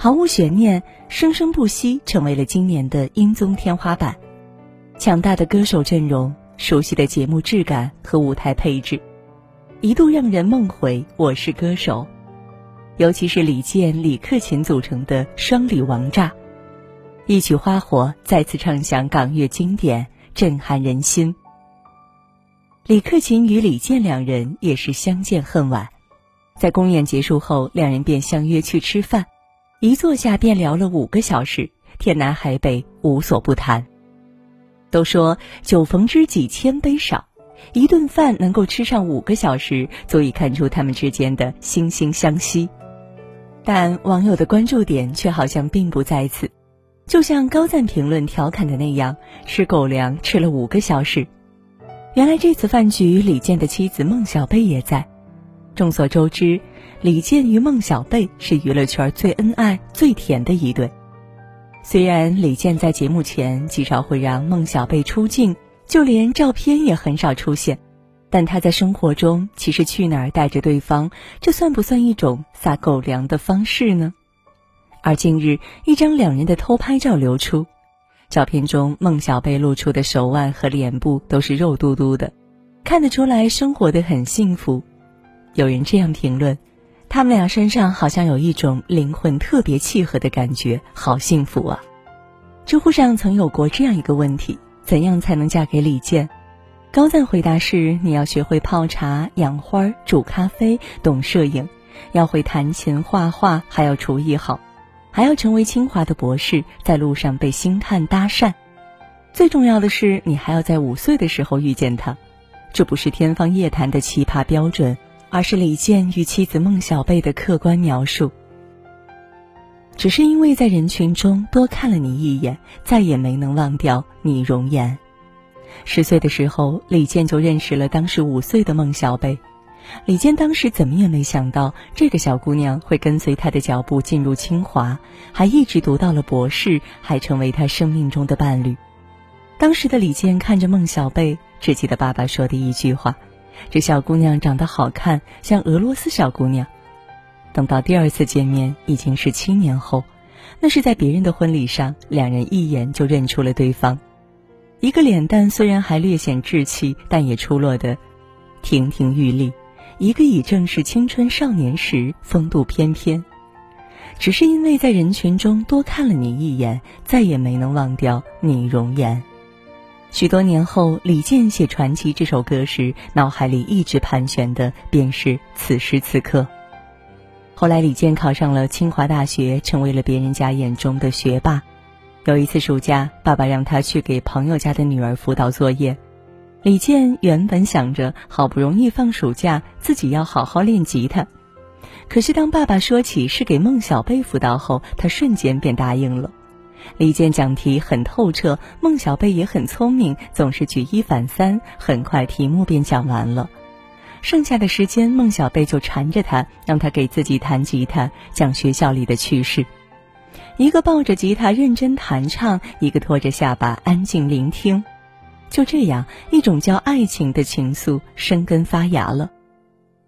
毫无悬念，生生不息成为了今年的音综天花板。强大的歌手阵容、熟悉的节目质感和舞台配置，一度让人梦回《我是歌手》。尤其是李健、李克勤组成的双李王炸，一曲《花火》再次唱响港乐经典，震撼人心。李克勤与李健两人也是相见恨晚，在公演结束后，两人便相约去吃饭，一坐下便聊了五个小时，天南海北无所不谈。都说酒逢知己千杯少，一顿饭能够吃上五个小时，足以看出他们之间的惺惺相惜。但网友的关注点却好像并不在此，就像高赞评论调侃的那样，吃狗粮吃了五个小时。原来这次饭局，李健的妻子孟小贝也在。众所周知，李健与孟小贝是娱乐圈最恩爱、最甜的一对。虽然李健在节目前极少会让孟小贝出镜，就连照片也很少出现。但他在生活中其实去哪儿带着对方，这算不算一种撒狗粮的方式呢？而近日一张两人的偷拍照流出，照片中孟小贝露出的手腕和脸部都是肉嘟嘟的，看得出来生活的很幸福。有人这样评论：他们俩身上好像有一种灵魂特别契合的感觉，好幸福啊！知乎上曾有过这样一个问题：怎样才能嫁给李健？高赞回答是：你要学会泡茶、养花、煮咖啡，懂摄影，要会弹琴、画画，还要厨艺好，还要成为清华的博士，在路上被星探搭讪。最重要的是，你还要在五岁的时候遇见他。这不是天方夜谭的奇葩标准，而是李健与妻子孟小贝的客观描述。只是因为在人群中多看了你一眼，再也没能忘掉你容颜。十岁的时候，李健就认识了当时五岁的孟小贝。李健当时怎么也没想到，这个小姑娘会跟随他的脚步进入清华，还一直读到了博士，还成为他生命中的伴侣。当时的李健看着孟小贝，只记得爸爸说的一句话：“这小姑娘长得好看，像俄罗斯小姑娘。”等到第二次见面，已经是七年后，那是在别人的婚礼上，两人一眼就认出了对方。一个脸蛋虽然还略显稚气，但也出落得亭亭玉立；一个已正是青春少年时，风度翩翩。只是因为在人群中多看了你一眼，再也没能忘掉你容颜。许多年后，李健写《传奇》这首歌时，脑海里一直盘旋的便是此时此刻。后来，李健考上了清华大学，成为了别人家眼中的学霸。有一次暑假，爸爸让他去给朋友家的女儿辅导作业。李健原本想着好不容易放暑假，自己要好好练吉他。可是当爸爸说起是给孟小贝辅导后，他瞬间便答应了。李健讲题很透彻，孟小贝也很聪明，总是举一反三，很快题目便讲完了。剩下的时间，孟小贝就缠着他，让他给自己弹吉他，讲学校里的趣事。一个抱着吉他认真弹唱，一个拖着下巴安静聆听，就这样，一种叫爱情的情愫生根发芽了。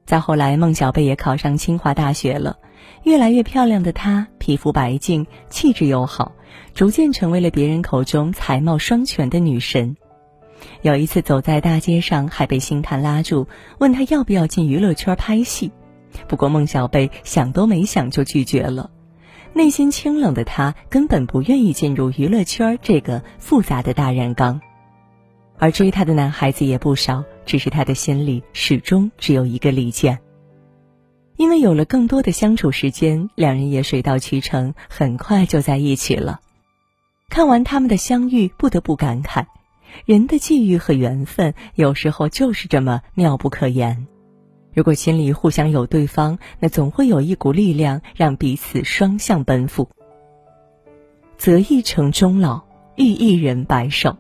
再后来，孟小贝也考上清华大学了，越来越漂亮的她，皮肤白净，气质又好，逐渐成为了别人口中才貌双全的女神。有一次走在大街上，还被星探拉住，问她要不要进娱乐圈拍戏，不过孟小贝想都没想就拒绝了。内心清冷的他根本不愿意进入娱乐圈这个复杂的大染缸，而追她的男孩子也不少，只是他的心里始终只有一个李健。因为有了更多的相处时间，两人也水到渠成，很快就在一起了。看完他们的相遇，不得不感慨，人的际遇和缘分有时候就是这么妙不可言。如果心里互相有对方，那总会有一股力量让彼此双向奔赴。择一城终老，遇一人白首。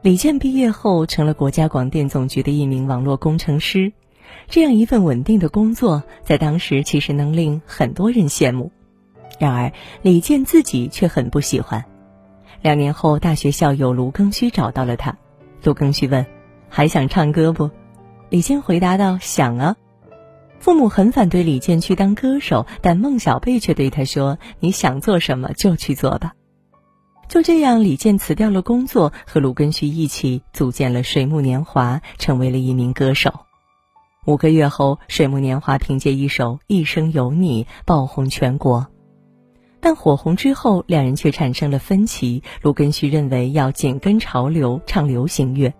李健毕业后成了国家广电总局的一名网络工程师，这样一份稳定的工作，在当时其实能令很多人羡慕。然而，李健自己却很不喜欢。两年后，大学校友卢庚戌找到了他，卢庚戌问：“还想唱歌不？”李健回答道：“想啊。”父母很反对李健去当歌手，但孟小贝却对他说：“你想做什么就去做吧。”就这样，李健辞掉了工作，和卢庚戌一起组建了水木年华，成为了一名歌手。五个月后，水木年华凭借一首《一生有你》爆红全国。但火红之后，两人却产生了分歧。卢庚戌认为要紧跟潮流唱流行乐，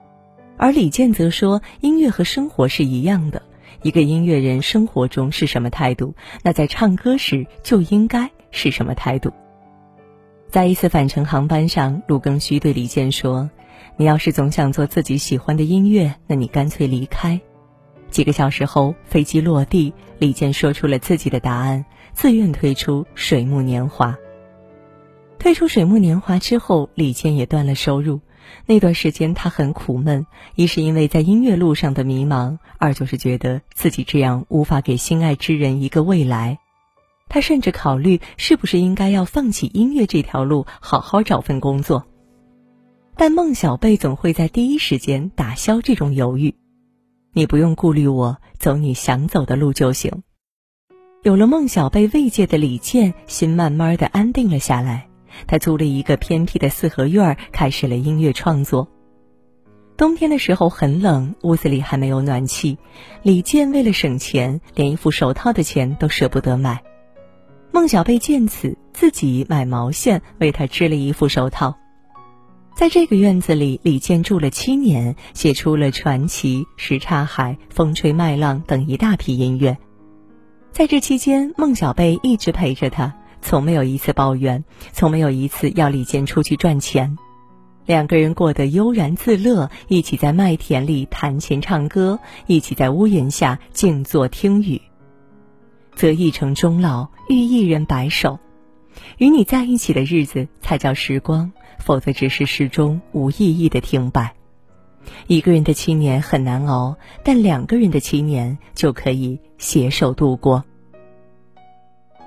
而李健则说音乐和生活是一样的。一个音乐人生活中是什么态度，那在唱歌时就应该是什么态度。在一次返程航班上，卢庚戌对李健说：“你要是总想做自己喜欢的音乐，那你干脆离开。”几个小时后，飞机落地，李健说出了自己的答案，自愿退出水木年华。退出水木年华之后，李健也断了收入。那段时间他很苦闷，一是因为在音乐路上的迷茫，二就是觉得自己这样无法给心爱之人一个未来。他甚至考虑是不是应该要放弃音乐这条路，好好找份工作。但孟小贝总会在第一时间打消这种犹豫。你不用顾虑我，走你想走的路就行。有了孟小贝慰藉的李健，心慢慢的安定了下来。他租了一个偏僻的四合院，开始了音乐创作。冬天的时候很冷，屋子里还没有暖气。李健为了省钱，连一副手套的钱都舍不得买。孟小贝见此，自己买毛线为他织了一副手套。在这个院子里，李健住了七年，写出了《传奇》《什刹海》《风吹麦浪》等一大批音乐。在这期间，孟小贝一直陪着他，从没有一次抱怨，从没有一次要李健出去赚钱。两个人过得悠然自乐，一起在麦田里弹琴唱歌，一起在屋檐下静坐听雨。择一城终老，遇一人白首。与你在一起的日子才叫时光。否则，只是始终无意义的停摆。一个人的七年很难熬，但两个人的七年就可以携手度过。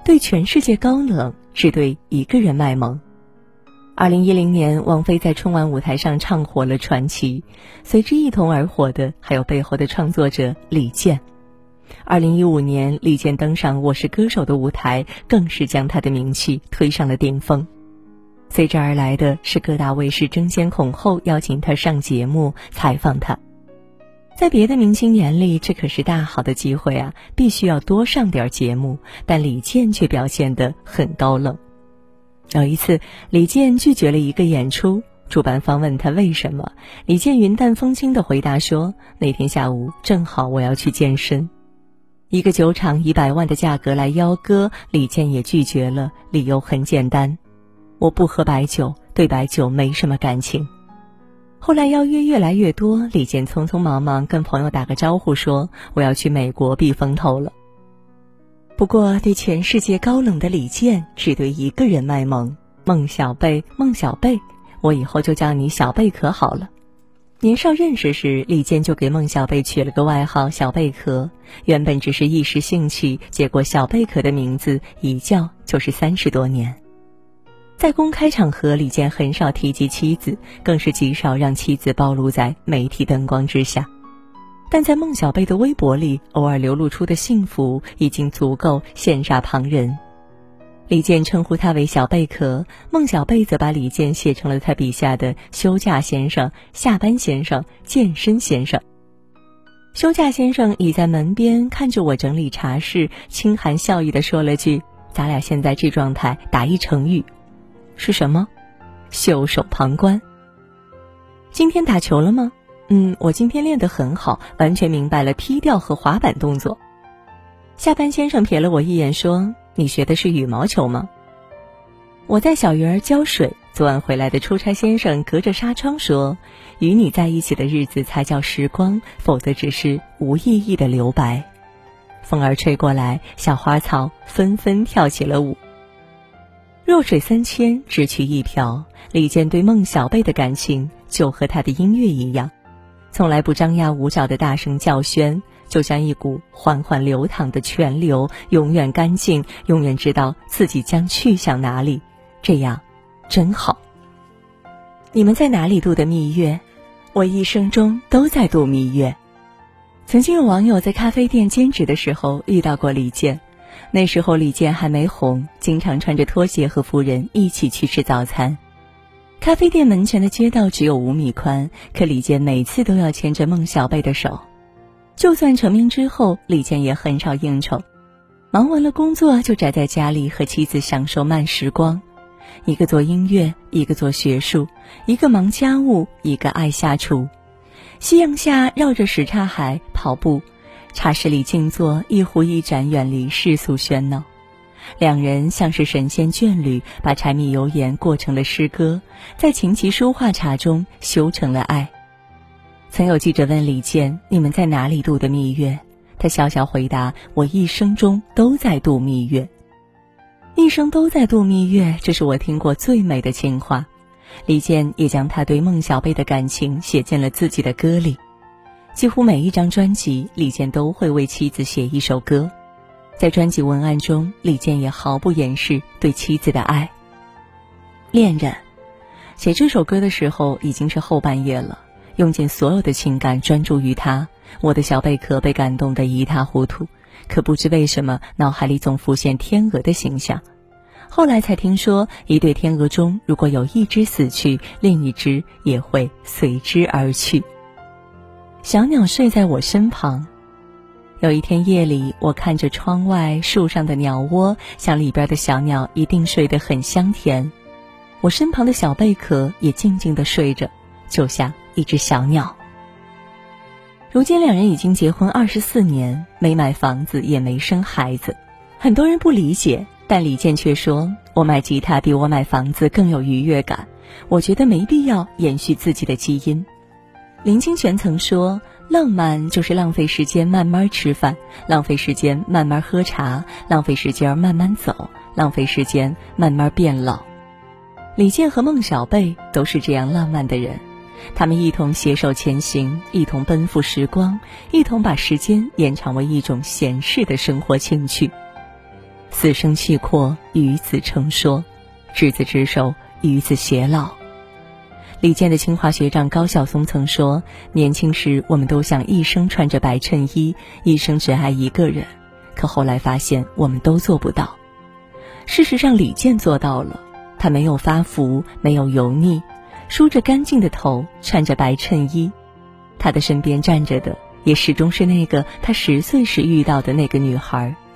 对全世界高冷，只对一个人卖萌。二零一零年，王菲在春晚舞台上唱火了《传奇》，随之一同而火的还有背后的创作者李健。二零一五年，李健登上《我是歌手》的舞台，更是将他的名气推上了顶峰。随之而来的是各大卫视争先恐后邀请他上节目采访他，在别的明星眼里，这可是大好的机会啊，必须要多上点节目。但李健却表现得很高冷。有一次，李健拒绝了一个演出，主办方问他为什么，李健云淡风轻的回答说：“那天下午正好我要去健身。”一个酒厂以百万的价格来邀歌，李健也拒绝了，理由很简单。我不喝白酒，对白酒没什么感情。后来邀约越来越多，李健匆匆忙忙跟朋友打个招呼说：“我要去美国避风头了。”不过，对全世界高冷的李健，只对一个人卖萌。孟小贝，孟小贝，我以后就叫你小贝壳好了。年少认识时，李健就给孟小贝取了个外号“小贝壳”。原本只是一时兴趣，结果“小贝壳”的名字一叫就是三十多年。在公开场合，李健很少提及妻子，更是极少让妻子暴露在媒体灯光之下。但在孟小贝的微博里，偶尔流露出的幸福已经足够羡煞旁人。李健称呼他为“小贝壳”，孟小贝则把李健写成了他笔下的“休假先生”“下班先生”“健身先生”。休假先生倚在门边看着我整理茶室，轻含笑意地说了句：“咱俩现在这状态，打一成语。”是什么？袖手旁观。今天打球了吗？嗯，我今天练得很好，完全明白了劈吊和滑板动作。下班先生瞥了我一眼，说：“你学的是羽毛球吗？”我在小鱼儿浇水。昨晚回来的出差先生隔着纱窗说：“与你在一起的日子才叫时光，否则只是无意义的留白。”风儿吹过来，小花草纷纷跳起了舞。弱水三千，只取一瓢。李健对孟小贝的感情就和他的音乐一样，从来不张牙舞爪的大声叫喧，就像一股缓缓流淌的泉流，永远干净，永远知道自己将去向哪里。这样，真好。你们在哪里度的蜜月？我一生中都在度蜜月。曾经有网友在咖啡店兼职的时候遇到过李健，那时候李健还没红，经常穿着拖鞋和夫人一起去吃早餐。咖啡店门前的街道只有五米宽，可李健每次都要牵着孟小贝的手。就算成名之后，李健也很少应酬，忙完了工作就宅在家里和妻子享受慢时光。一个做音乐，一个做学术，一个忙家务，一个爱下厨。夕阳下绕着什刹海跑步，茶室里静坐，一壶一盏，远离世俗喧闹。两人像是神仙眷侣，把柴米油盐过成了诗歌，在琴棋书画茶中修成了爱。曾有记者问李健：“你们在哪里度的蜜月？”他笑笑回答：“我一生中都在度蜜月，一生都在度蜜月，这是我听过最美的情话。”李健也将他对孟小贝的感情写进了自己的歌里。几乎每一张专辑，李健都会为妻子写一首歌。在专辑文案中，李健也毫不掩饰对妻子的爱。恋人，写这首歌的时候已经是后半夜了，用尽所有的情感专注于他。我的小贝壳被感动得一塌糊涂，可不知为什么脑海里总浮现天鹅的形象。后来才听说，一对天鹅中如果有一只死去，另一只也会随之而去。小鸟睡在我身旁。有一天夜里，我看着窗外树上的鸟窝，想里边的小鸟一定睡得很香甜。我身旁的小贝壳也静静的睡着，就像一只小鸟。如今两人已经结婚二十四年，没买房子，也没生孩子，很多人不理解，但李健却说：“我买吉他比我买房子更有愉悦感，我觉得没必要延续自己的基因。”林清玄曾说。浪漫就是浪费时间慢慢吃饭，浪费时间慢慢喝茶，浪费时间慢慢走，浪费时间慢慢变老。李健和孟小贝都是这样浪漫的人，他们一同携手前行，一同奔赴时光，一同把时间延长为一种闲适的生活情趣。死生契阔，与子成说；执子之手，与子偕老。李健的清华学长高晓松曾说：“年轻时，我们都想一生穿着白衬衣，一生只爱一个人。可后来发现，我们都做不到。事实上，李健做到了。他没有发福，没有油腻，梳着干净的头，穿着白衬衣。他的身边站着的，也始终是那个他十岁时遇到的那个女孩——